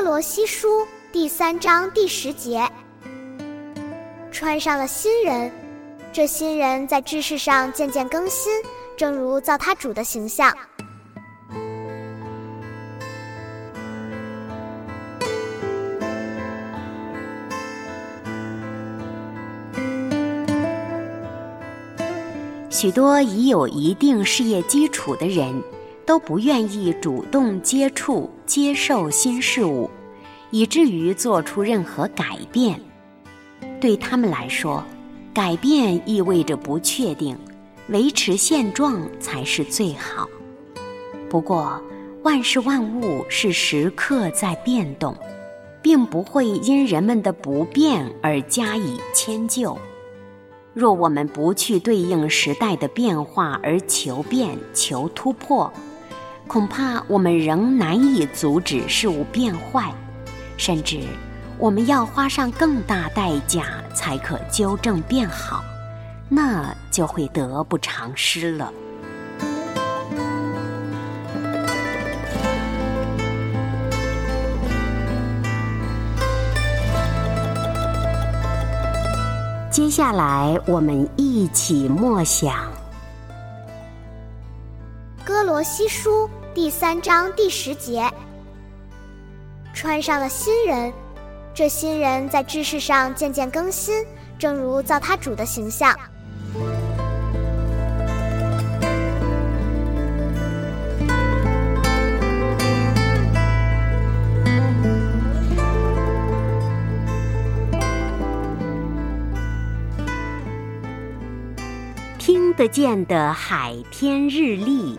哥罗西书第三章第十节：穿上了新人，这新人在知识上渐渐更新，正如造他主的形象。许多已有一定事业基础的人。都不愿意主动接触、接受新事物，以至于做出任何改变。对他们来说，改变意味着不确定，维持现状才是最好。不过，万事万物是时刻在变动，并不会因人们的不变而加以迁就。若我们不去对应时代的变化而求变、求突破，恐怕我们仍难以阻止事物变坏，甚至我们要花上更大代价才可纠正变好，那就会得不偿失了。接下来，我们一起默想《哥罗西书》。第三章第十节，穿上了新人，这新人在知识上渐渐更新，正如造他主的形象。听得见的海天日历。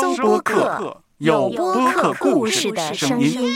收播客，有播客故事的声音。